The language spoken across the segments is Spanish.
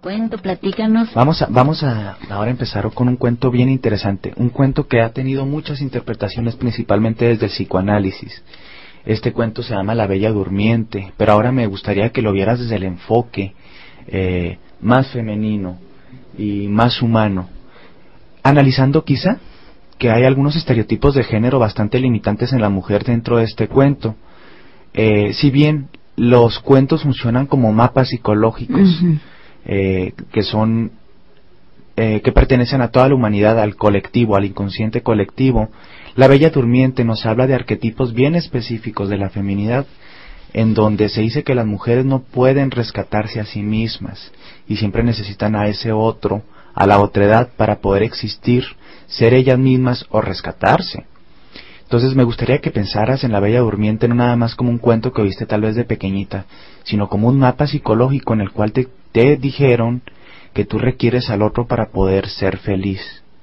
cuento, platícanos. Vamos a, vamos a ahora empezar con un cuento bien interesante, un cuento que ha tenido muchas interpretaciones principalmente desde el psicoanálisis. Este cuento se llama La Bella Durmiente, pero ahora me gustaría que lo vieras desde el enfoque eh, más femenino y más humano, analizando quizá que hay algunos estereotipos de género bastante limitantes en la mujer dentro de este cuento. Eh, si bien los cuentos funcionan como mapas psicológicos. Eh, que son eh, que pertenecen a toda la humanidad, al colectivo, al inconsciente colectivo. La Bella Durmiente nos habla de arquetipos bien específicos de la feminidad, en donde se dice que las mujeres no pueden rescatarse a sí mismas y siempre necesitan a ese otro, a la otredad, para poder existir, ser ellas mismas o rescatarse. Entonces me gustaría que pensaras en la Bella Durmiente no nada más como un cuento que oíste tal vez de pequeñita, sino como un mapa psicológico en el cual te, te dijeron que tú requieres al otro para poder ser feliz.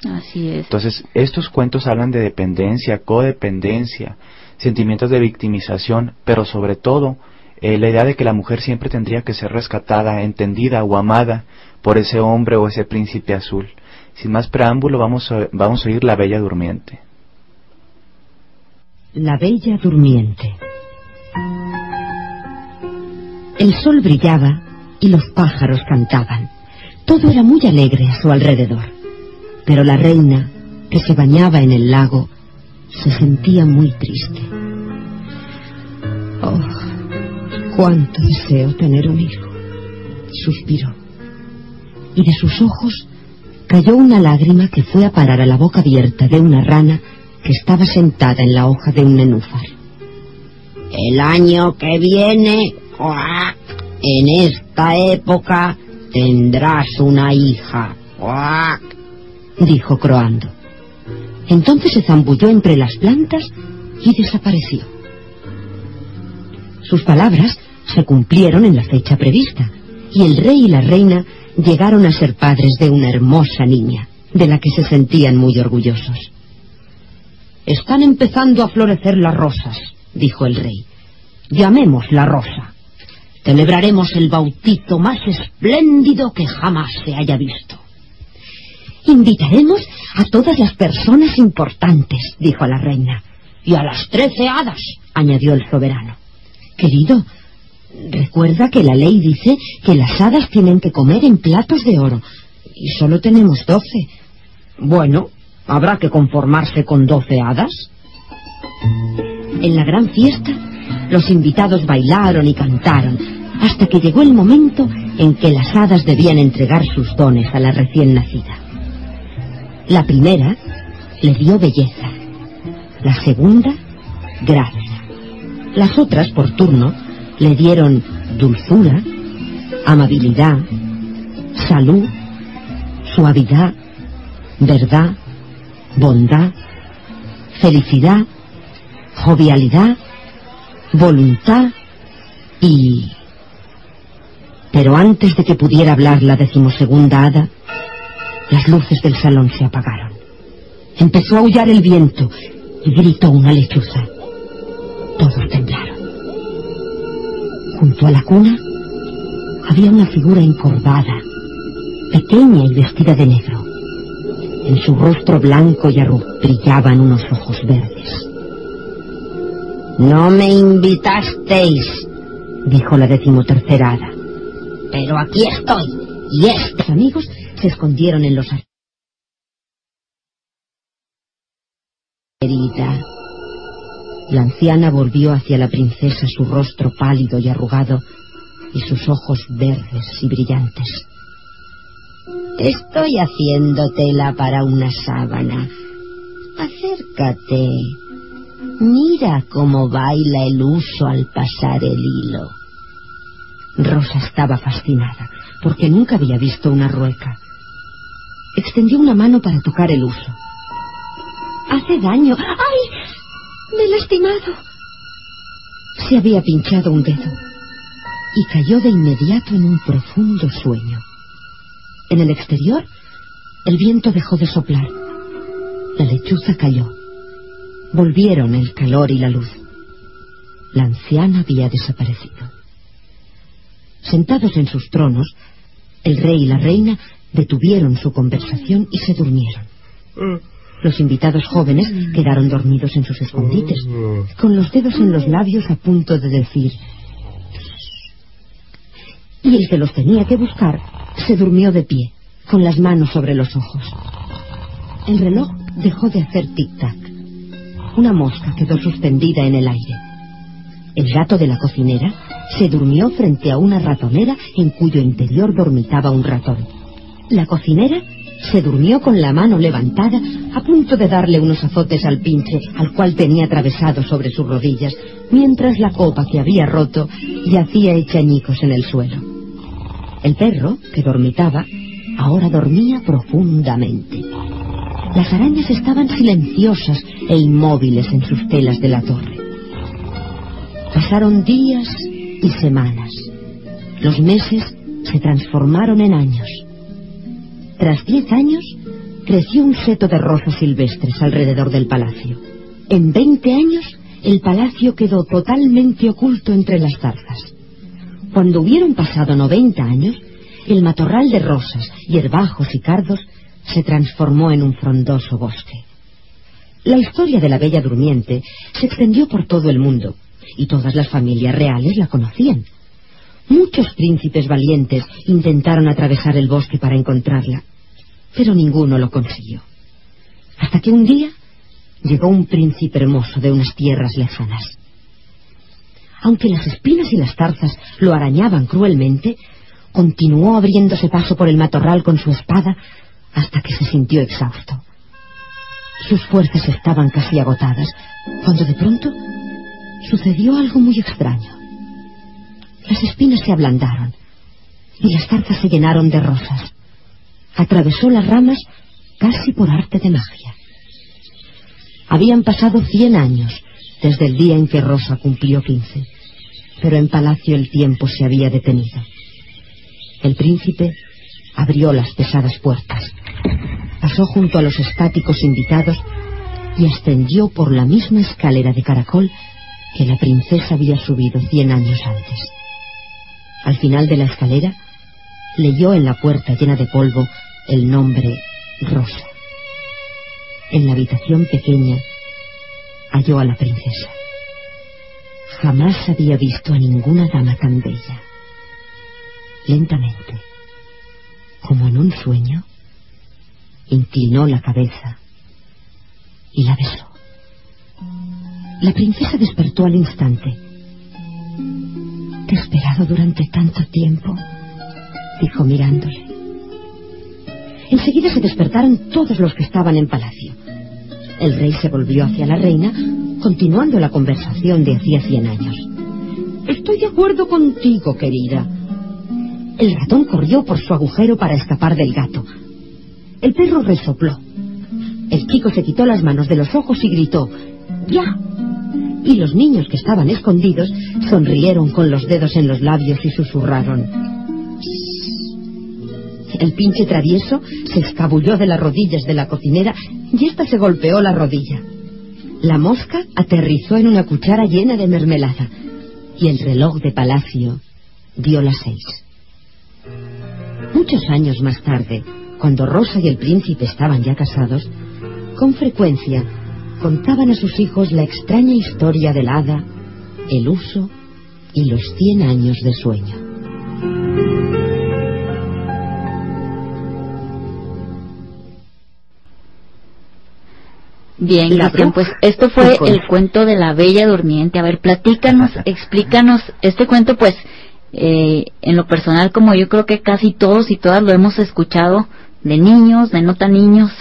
Así es. Entonces, estos cuentos hablan de dependencia, codependencia, sentimientos de victimización, pero sobre todo eh, la idea de que la mujer siempre tendría que ser rescatada, entendida o amada por ese hombre o ese príncipe azul. Sin más preámbulo, vamos a, vamos a oír La Bella Durmiente. La Bella Durmiente. El sol brillaba y los pájaros cantaban. Todo era muy alegre a su alrededor. Pero la reina, que se bañaba en el lago, se sentía muy triste. Oh, cuánto deseo tener un hijo, suspiró. Y de sus ojos cayó una lágrima que fue a parar a la boca abierta de una rana que estaba sentada en la hoja de un nenúfar. El año que viene, en esta época, tendrás una hija, dijo croando. Entonces se zambulló entre las plantas y desapareció. Sus palabras se cumplieron en la fecha prevista, y el rey y la reina llegaron a ser padres de una hermosa niña, de la que se sentían muy orgullosos. Están empezando a florecer las rosas, dijo el rey. Llamémosla Rosa. Celebraremos el bautizo más espléndido que jamás se haya visto. Invitaremos a todas las personas importantes, dijo la reina. Y a las trece hadas, añadió el soberano. Querido, recuerda que la ley dice que las hadas tienen que comer en platos de oro. Y solo tenemos doce. Bueno, habrá que conformarse con doce hadas. En la gran fiesta, los invitados bailaron y cantaron, hasta que llegó el momento en que las hadas debían entregar sus dones a la recién nacida. La primera le dio belleza, la segunda, gracia. Las otras, por turno, le dieron dulzura, amabilidad, salud, suavidad, verdad, bondad, felicidad, jovialidad, voluntad y... Pero antes de que pudiera hablar la decimosegunda hada, las luces del salón se apagaron. Empezó a aullar el viento y gritó una lechuza. Todos temblaron. Junto a la cuna había una figura encorvada, pequeña y vestida de negro. En su rostro blanco y brillaban unos ojos verdes. No me invitasteis, dijo la decimotercera hada. Pero aquí estoy, y estos amigos se escondieron en los Querida, La anciana volvió hacia la princesa su rostro pálido y arrugado y sus ojos verdes y brillantes. Estoy haciendo tela para una sábana. Acércate. Mira cómo baila el uso al pasar el hilo. Rosa estaba fascinada, porque nunca había visto una rueca. Extendió una mano para tocar el uso. Hace daño. ¡Ay! Me he lastimado. Se había pinchado un dedo y cayó de inmediato en un profundo sueño. En el exterior, el viento dejó de soplar. La lechuza cayó. Volvieron el calor y la luz. La anciana había desaparecido. Sentados en sus tronos, el rey y la reina detuvieron su conversación y se durmieron. Los invitados jóvenes quedaron dormidos en sus escondites, con los dedos en los labios a punto de decir... Y el que los tenía que buscar se durmió de pie, con las manos sobre los ojos. El reloj dejó de hacer tic-tac. Una mosca quedó suspendida en el aire. El gato de la cocinera se durmió frente a una ratonera en cuyo interior dormitaba un ratón. La cocinera se durmió con la mano levantada a punto de darle unos azotes al pinche al cual tenía atravesado sobre sus rodillas, mientras la copa que había roto yacía hecha añicos en el suelo. El perro, que dormitaba, ahora dormía profundamente. Las arañas estaban silenciosas e inmóviles en sus telas de la torre. Pasaron días y semanas. Los meses se transformaron en años. Tras diez años, creció un seto de rosas silvestres alrededor del palacio. En veinte años, el palacio quedó totalmente oculto entre las zarzas. Cuando hubieron pasado noventa años, el matorral de rosas, hierbajos y cardos se transformó en un frondoso bosque. La historia de la Bella Durmiente se extendió por todo el mundo, y todas las familias reales la conocían. Muchos príncipes valientes intentaron atravesar el bosque para encontrarla, pero ninguno lo consiguió. Hasta que un día llegó un príncipe hermoso de unas tierras lejanas. Aunque las espinas y las zarzas lo arañaban cruelmente, continuó abriéndose paso por el matorral con su espada hasta que se sintió exhausto. Sus fuerzas estaban casi agotadas, cuando de pronto sucedió algo muy extraño. Las espinas se ablandaron y las zarzas se llenaron de rosas. Atravesó las ramas casi por arte de magia. Habían pasado cien años desde el día en que Rosa cumplió quince, pero en palacio el tiempo se había detenido. El príncipe abrió las pesadas puertas, pasó junto a los estáticos invitados y ascendió por la misma escalera de caracol que la princesa había subido cien años antes. Al final de la escalera, leyó en la puerta llena de polvo el nombre Rosa. En la habitación pequeña halló a la princesa. Jamás había visto a ninguna dama tan bella. Lentamente, como en un sueño, inclinó la cabeza y la besó. La princesa despertó al instante. Te he esperado durante tanto tiempo, dijo mirándole. Enseguida se despertaron todos los que estaban en palacio. El rey se volvió hacia la reina, continuando la conversación de hacía cien años. Estoy de acuerdo contigo, querida. El ratón corrió por su agujero para escapar del gato. El perro resopló. El chico se quitó las manos de los ojos y gritó, ¡Ya! y los niños que estaban escondidos sonrieron con los dedos en los labios y susurraron. El pinche travieso se escabulló de las rodillas de la cocinera y ésta se golpeó la rodilla. La mosca aterrizó en una cuchara llena de mermelada y el reloj de palacio dio las seis. Muchos años más tarde, cuando Rosa y el príncipe estaban ya casados, con frecuencia contaban a sus hijos la extraña historia del hada, el uso y los cien años de sueño. Bien, Cristian, pues esto fue el cuento de la Bella Durmiente. A ver, platícanos, explícanos. Este cuento, pues, eh, en lo personal, como yo creo que casi todos y todas lo hemos escuchado de niños, de no tan niños,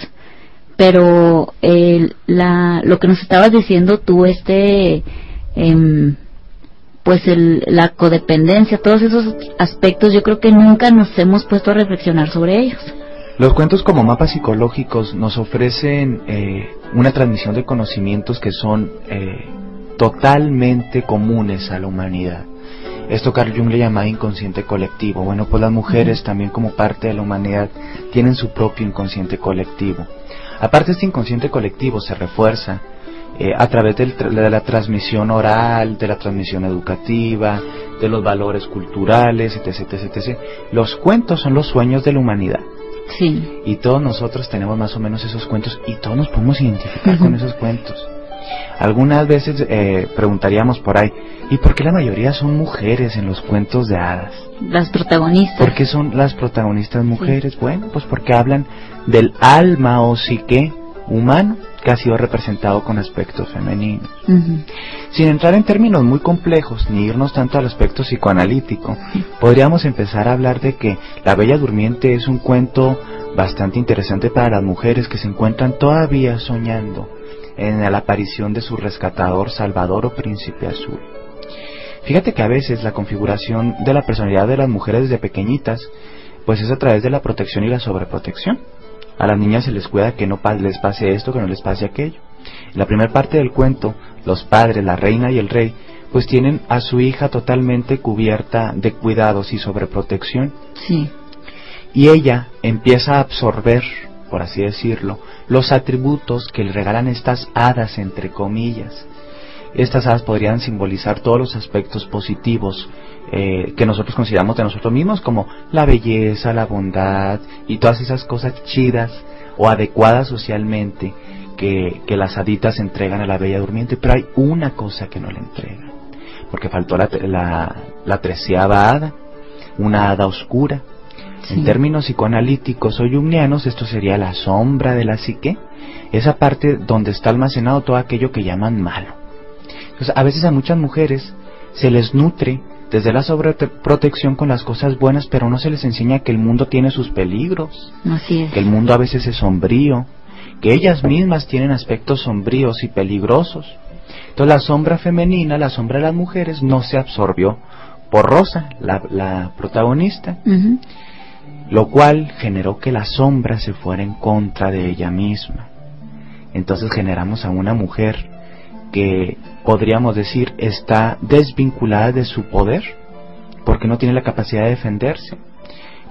pero eh, la, lo que nos estabas diciendo tú, este, em, pues el, la codependencia, todos esos aspectos, yo creo que nunca nos hemos puesto a reflexionar sobre ellos. Los cuentos como mapas psicológicos nos ofrecen eh, una transmisión de conocimientos que son eh, totalmente comunes a la humanidad. Esto Carl Jung le llamaba inconsciente colectivo. Bueno, pues las mujeres también como parte de la humanidad tienen su propio inconsciente colectivo. Aparte este inconsciente colectivo se refuerza eh, a través del de la transmisión oral, de la transmisión educativa, de los valores culturales, etc, etc, etc. Los cuentos son los sueños de la humanidad. Sí, Y todos nosotros tenemos más o menos esos cuentos y todos nos podemos identificar con esos cuentos. Algunas veces eh, preguntaríamos por ahí, ¿y por qué la mayoría son mujeres en los cuentos de hadas? las protagonistas. ¿Por qué son las protagonistas mujeres? Bueno, pues porque hablan del alma o psique humano que ha sido representado con aspectos femeninos. Sin entrar en términos muy complejos ni irnos tanto al aspecto psicoanalítico, podríamos empezar a hablar de que La Bella Durmiente es un cuento bastante interesante para las mujeres que se encuentran todavía soñando en la aparición de su rescatador, salvador o príncipe azul. Fíjate que a veces la configuración de la personalidad de las mujeres desde pequeñitas, pues es a través de la protección y la sobreprotección. A las niñas se les cuida que no les pase esto, que no les pase aquello. En la primera parte del cuento, los padres, la reina y el rey, pues tienen a su hija totalmente cubierta de cuidados y sobreprotección. Sí, Y ella empieza a absorber, por así decirlo, los atributos que le regalan estas hadas, entre comillas. Estas hadas podrían simbolizar todos los aspectos positivos eh, que nosotros consideramos de nosotros mismos, como la belleza, la bondad y todas esas cosas chidas o adecuadas socialmente que, que las haditas entregan a la bella durmiente. Pero hay una cosa que no le entregan, porque faltó la, la, la treceava hada, una hada oscura, en términos psicoanalíticos o jungianos, esto sería la sombra de la psique, esa parte donde está almacenado todo aquello que llaman malo. Entonces, a veces a muchas mujeres se les nutre desde la sobreprotección con las cosas buenas, pero no se les enseña que el mundo tiene sus peligros, así es. que el mundo a veces es sombrío, que ellas mismas tienen aspectos sombríos y peligrosos. Entonces la sombra femenina, la sombra de las mujeres, no se absorbió por Rosa, la, la protagonista, lo cual generó que la sombra se fuera en contra de ella misma. Entonces generamos a una mujer que podríamos decir está desvinculada de su poder porque no tiene la capacidad de defenderse.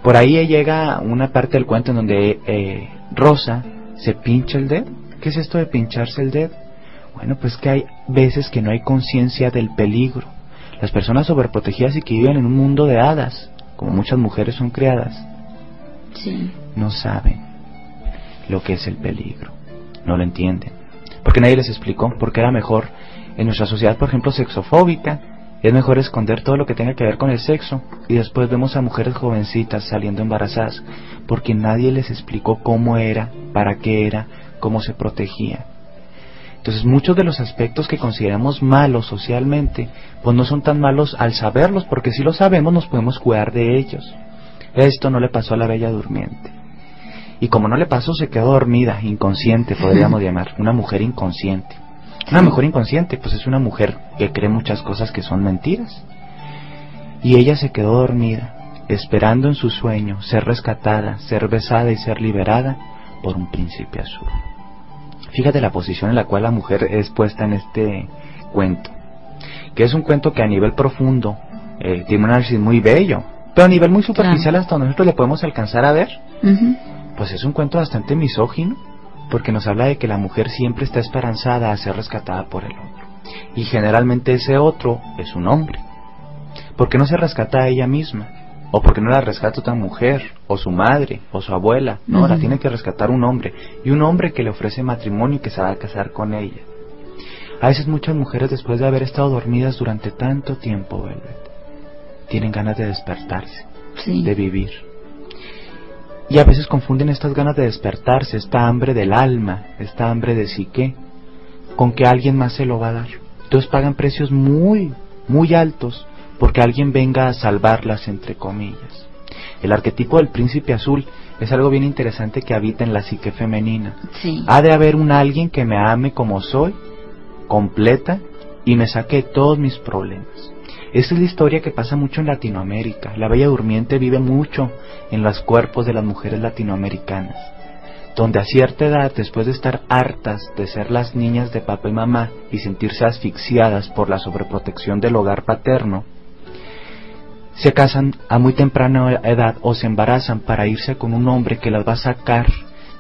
Por ahí llega una parte del cuento en donde eh, Rosa se pincha el dedo. ¿Qué es esto de pincharse el dedo? Bueno, pues que hay veces que no hay conciencia del peligro. Las personas sobreprotegidas y que viven en un mundo de hadas, como muchas mujeres son creadas, Sí, no saben lo que es el peligro, no lo entienden, porque nadie les explicó, porque era mejor en nuestra sociedad, por ejemplo, sexofóbica, es mejor esconder todo lo que tenga que ver con el sexo y después vemos a mujeres jovencitas saliendo embarazadas porque nadie les explicó cómo era, para qué era, cómo se protegía. Entonces muchos de los aspectos que consideramos malos socialmente, pues no son tan malos al saberlos, porque si lo sabemos nos podemos cuidar de ellos. Esto no le pasó a la bella durmiente. Y como no le pasó, se quedó dormida, inconsciente, podríamos llamar, una mujer inconsciente. Una mujer inconsciente, pues es una mujer que cree muchas cosas que son mentiras. Y ella se quedó dormida, esperando en su sueño ser rescatada, ser besada y ser liberada por un príncipe azul. Fíjate la posición en la cual la mujer es puesta en este cuento, que es un cuento que a nivel profundo eh, tiene un análisis muy bello, pero a nivel muy superficial hasta donde nosotros lo podemos alcanzar a ver, pues es un cuento bastante misógino, porque nos habla de que la mujer siempre está esperanzada a ser rescatada por el otro. Y generalmente ese otro es un hombre. ¿Por qué no se rescata a ella misma? ¿O por qué no la rescata otra mujer? ¿O su madre? ¿O su abuela? No, la tiene que rescatar un hombre. Y un hombre que le ofrece matrimonio y que se va a casar con ella. A veces muchas mujeres después de haber estado dormidas durante tanto tiempo, Velvet, tienen ganas de despertarse Sí. de vivir. Y a veces confunden estas ganas de despertarse, esta hambre del alma, esta hambre de psique, con que alguien más se lo va a dar. Entonces pagan precios muy, muy altos porque alguien venga a salvarlas, entre comillas. El arquetipo del príncipe azul es algo bien interesante que habita en la psique femenina. Ha de haber un alguien que me ame como soy, completa, y me saque todos mis problemas. Esta es la historia que pasa mucho en Latinoamérica. La Bella Durmiente vive mucho en los cuerpos de las mujeres latinoamericanas, donde a cierta edad, después de estar hartas de ser las niñas de papá y mamá y sentirse asfixiadas por la sobreprotección del hogar paterno, se casan a muy temprana edad o se embarazan para irse con un hombre que las va a sacar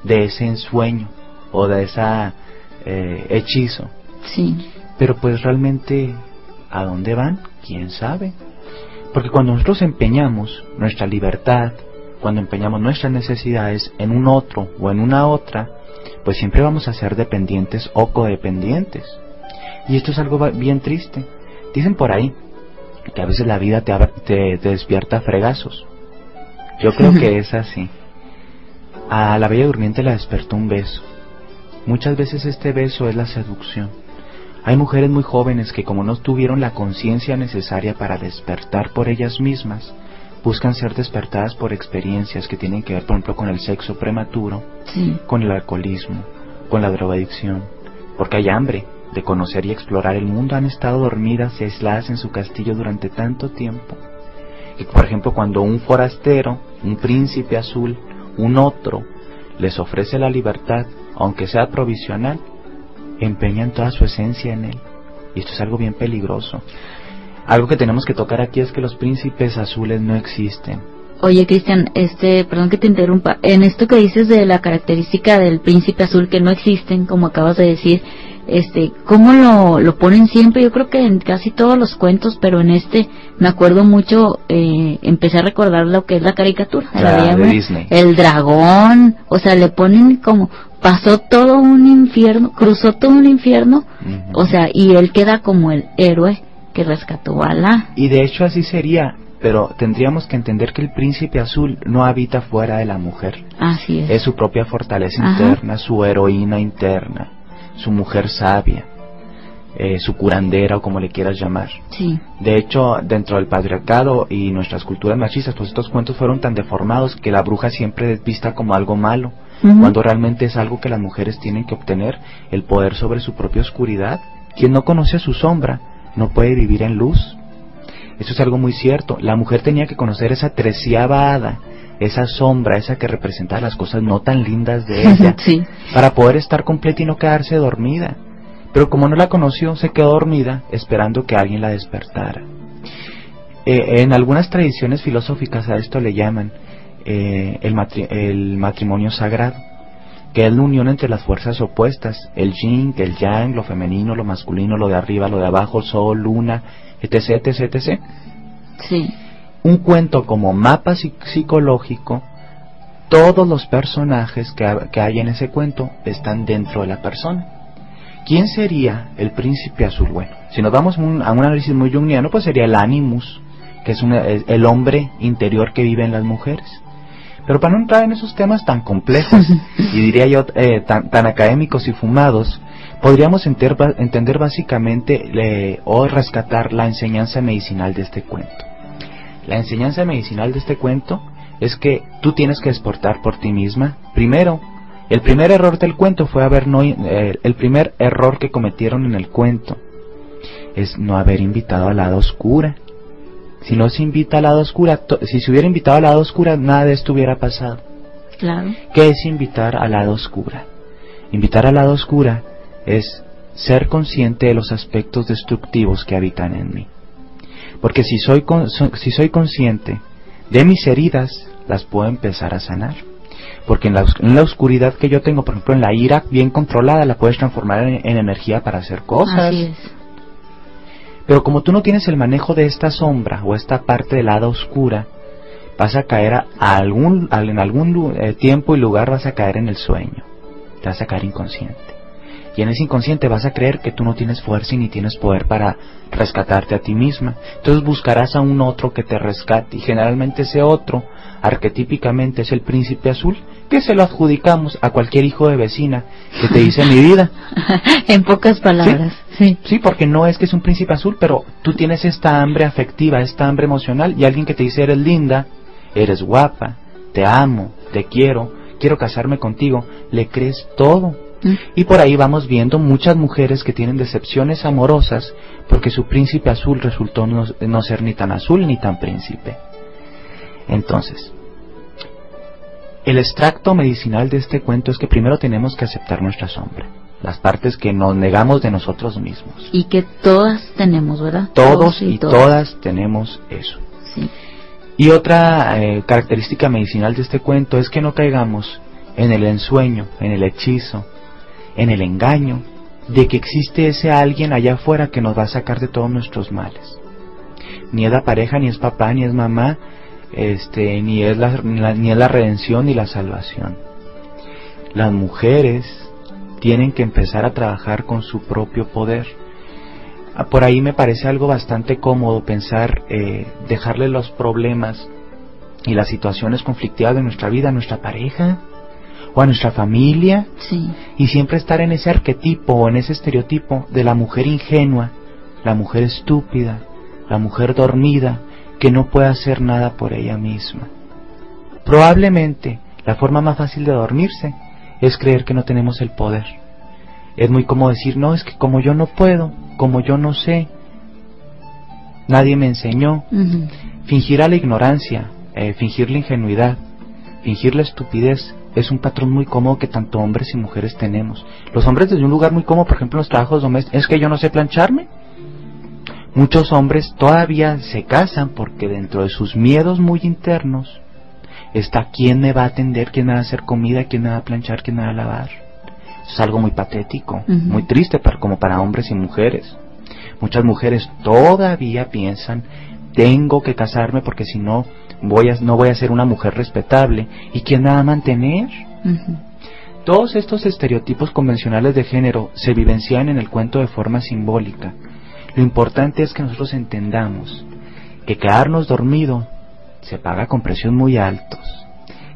de ese ensueño o de ese eh, hechizo. Sí. Pero pues realmente, ¿a dónde van? ¿Quién sabe? Porque cuando nosotros empeñamos nuestra libertad, cuando empeñamos nuestras necesidades en un otro o en una otra, pues siempre vamos a ser dependientes o codependientes. Y esto es algo bien triste. Dicen por ahí que a veces la vida te, te, despierta fregazos. Yo creo que es así. A la bella durmiente la despertó un beso. Muchas veces este beso es la seducción. Hay mujeres muy jóvenes que como no tuvieron la conciencia necesaria para despertar por ellas mismas, buscan ser despertadas por experiencias que tienen que ver, por ejemplo, con el sexo prematuro, con el alcoholismo, con la drogadicción, porque hay hambre, de conocer y explorar el mundo han estado dormidas y aisladas en su castillo durante tanto tiempo. Y por ejemplo, cuando un forastero, un príncipe azul, un otro, les ofrece la libertad, aunque sea provisional, empeñan toda su esencia en él. Y esto es algo bien peligroso. Algo que tenemos que tocar aquí es que los príncipes azules no existen. Oye, Cristian, este, perdón que te interrumpa. En esto que dices de la característica del príncipe azul que no existen, como acabas de decir, este cómo lo, lo ponen siempre yo creo que en casi todos los cuentos pero en este me acuerdo mucho eh, empecé a recordar lo que es la caricatura el dragón o sea le ponen como pasó todo un infierno cruzó todo un infierno o sea y él queda como el héroe que rescató a la y de hecho así sería pero tendríamos que entender que el príncipe azul no habita fuera de la mujer. Así es. Es su propia fortaleza interna, su heroína interna su mujer sabia, eh, su curandera o como le quieras llamar. Sí. De hecho, dentro del patriarcado y nuestras culturas machistas, pues estos cuentos fueron tan deformados que la bruja siempre es vista como algo malo, cuando realmente es algo que las mujeres tienen que obtener, el poder sobre su propia oscuridad. Quien no conoce su sombra no puede vivir en luz. Eso es algo muy cierto. La mujer tenía que conocer esa treceava hada esa sombra, esa que representa las cosas no tan lindas de ella, para poder estar completa y no quedarse dormida. Pero como no la conoció, se quedó dormida esperando que alguien la despertara. Eh, en algunas tradiciones filosóficas a esto le llaman eh, el, el, matrimonio sagrado, que es la unión entre las fuerzas opuestas, el yin, el yang, lo femenino, lo masculino, lo de arriba, lo de abajo, sol, luna, etc, etc, etc. Sí un cuento como mapa psicológico, todos los personajes que, hay en ese cuento están dentro de la persona. ¿Quién sería el príncipe azul? Bueno, si nos vamos a un análisis muy jungiano, pues sería el animus, que es el hombre interior que vive en las mujeres. Pero para no entrar en esos temas tan complejos y diría yo eh, tan, académicos y fumados, podríamos entender básicamente o rescatar la enseñanza medicinal de este cuento. La enseñanza medicinal de este cuento es que tú tienes que exportar por ti misma. Primero, el primer error del cuento fue haber no, eh, el primer error que cometieron en el cuento es no haber invitado al lado oscura. Si no se invita al lado oscura, si se hubiera invitado al lado oscura, nada de esto hubiera pasado. Claro. ¿Qué es invitar al lado oscura? Invitar al lado oscura es ser consciente de los aspectos destructivos que habitan en mí. Porque si soy, si soy consciente de mis heridas, las puedo empezar a sanar. Porque en la, en la, oscuridad que yo tengo, por ejemplo, en la ira bien controlada, la puedes transformar en, energía para hacer cosas. Pero como tú no tienes el manejo de esta sombra o esta parte del lado oscura, vas a caer a, algún, en algún eh, tiempo y lugar vas a caer en el sueño. Te vas a caer inconsciente. Y en ese inconsciente vas a creer que tú no tienes fuerza y ni tienes poder para rescatarte a ti misma. Entonces buscarás a un otro que te rescate y generalmente ese otro, arquetípicamente, es el príncipe azul, que se lo adjudicamos a cualquier hijo de vecina que te dice mi vida. en pocas palabras, ¿Sí? sí. porque no es que es un príncipe azul, pero tú tienes esta hambre afectiva, esta hambre emocional y alguien que te dice eres linda, eres guapa, te amo, te quiero, quiero casarme contigo, le crees todo. Y por ahí vamos viendo muchas mujeres que tienen decepciones amorosas porque su príncipe azul resultó no, no ser ni tan azul ni tan príncipe. Entonces, el extracto medicinal de este cuento es que primero tenemos que aceptar nuestra sombra, las partes que nos negamos de nosotros mismos. Y que todas tenemos, ¿verdad? Todos, y, todas. tenemos eso. Sí. Y otra eh, característica medicinal de este cuento es que no caigamos en el ensueño, en el hechizo, en el engaño de que existe ese alguien allá afuera que nos va a sacar de todos nuestros males. Ni es la pareja, ni es papá, ni es mamá, este, ni es la, ni es la redención ni la salvación. Las mujeres tienen que empezar a trabajar con su propio poder. Ah, por ahí me parece algo bastante cómodo pensar eh, dejarle los problemas y las situaciones conflictivas de nuestra vida a nuestra pareja o a nuestra familia y siempre estar en ese arquetipo o en ese estereotipo de la mujer ingenua, la mujer estúpida, la mujer dormida, que no puede hacer nada por ella misma. Probablemente la forma más fácil de dormirse es creer que no tenemos el poder. Es muy como decir, no, es que como yo no puedo, como yo no sé, nadie me enseñó. Fingir a la ignorancia, eh, fingir la ingenuidad, fingir la estupidez es un patrón muy cómodo que tanto hombres y mujeres tenemos. Los hombres desde un lugar muy cómodo, por ejemplo, en los trabajos domésticos, es que yo no sé plancharme. Muchos hombres todavía se casan porque dentro de sus miedos muy internos está quién me va a atender, quién me va a hacer comida, quién me va a planchar, quién me va a lavar. es algo muy patético, muy triste para, como para hombres y mujeres. Muchas mujeres todavía piensan, tengo que casarme porque si no voy a, no voy a ser una mujer respetable. ¿Y quién me va a mantener? Todos estos estereotipos convencionales de género se vivencian en el cuento de forma simbólica. Lo importante es que nosotros entendamos que quedarnos dormido se paga con precios muy altos,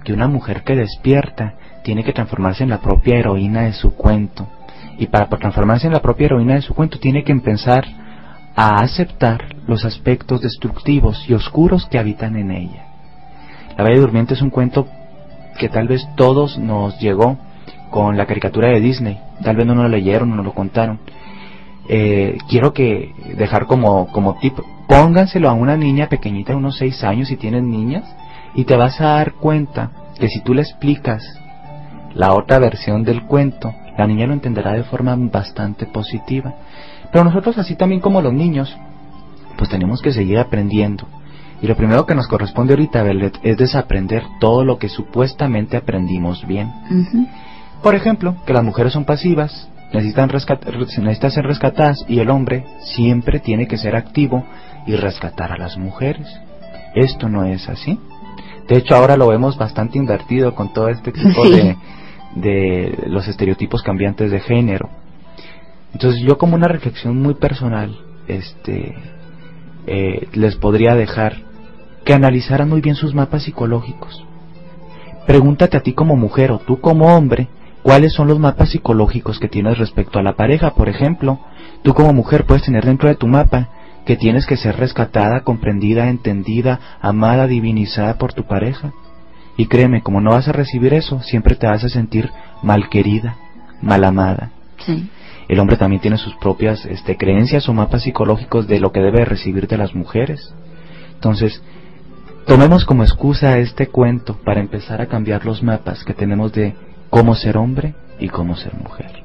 que una mujer que despierta tiene que transformarse en la propia heroína de su cuento, y para transformarse en la propia heroína de su cuento tiene que empezar a aceptar los aspectos destructivos y oscuros que habitan en ella. La Bella Durmiente es un cuento que tal vez todos nos llegó con la caricatura de Disney, tal vez no lo leyeron, no lo contaron, eh, quiero que dejar como, como tip, pónganselo a una niña pequeñita de unos 6 años si tienen niñas y te vas a dar cuenta que si tú le explicas la otra versión del cuento, la niña lo entenderá de forma bastante positiva. Pero nosotros así también como los niños, pues tenemos que seguir aprendiendo. Y lo primero que nos corresponde ahorita, Bellet, es desaprender todo lo que supuestamente aprendimos bien. Por ejemplo, que las mujeres son pasivas, necesitan, necesitan ser rescatadas y el hombre siempre tiene que ser activo y rescatar a las mujeres. Esto no es así. De hecho, ahora lo vemos bastante invertido con todo este tipo de, de los estereotipos cambiantes de género. Entonces, yo como una reflexión muy personal, este, eh, les podría dejar que analizaran muy bien sus mapas psicológicos. Pregúntate a ti como mujer o tú como hombre, cuáles son los mapas psicológicos que tienes respecto a la pareja. Por ejemplo, tú como mujer puedes tener dentro de tu mapa que tienes que ser rescatada, comprendida, entendida, amada, divinizada por tu pareja. Y créeme, como no vas a recibir eso, siempre te vas a sentir mal querida, mal amada. El hombre también tiene sus propias este, creencias o mapas psicológicos de lo que debe recibir de las mujeres. Entonces, tomemos como excusa este cuento para empezar a cambiar los mapas que tenemos de cómo ser hombre y cómo ser mujer.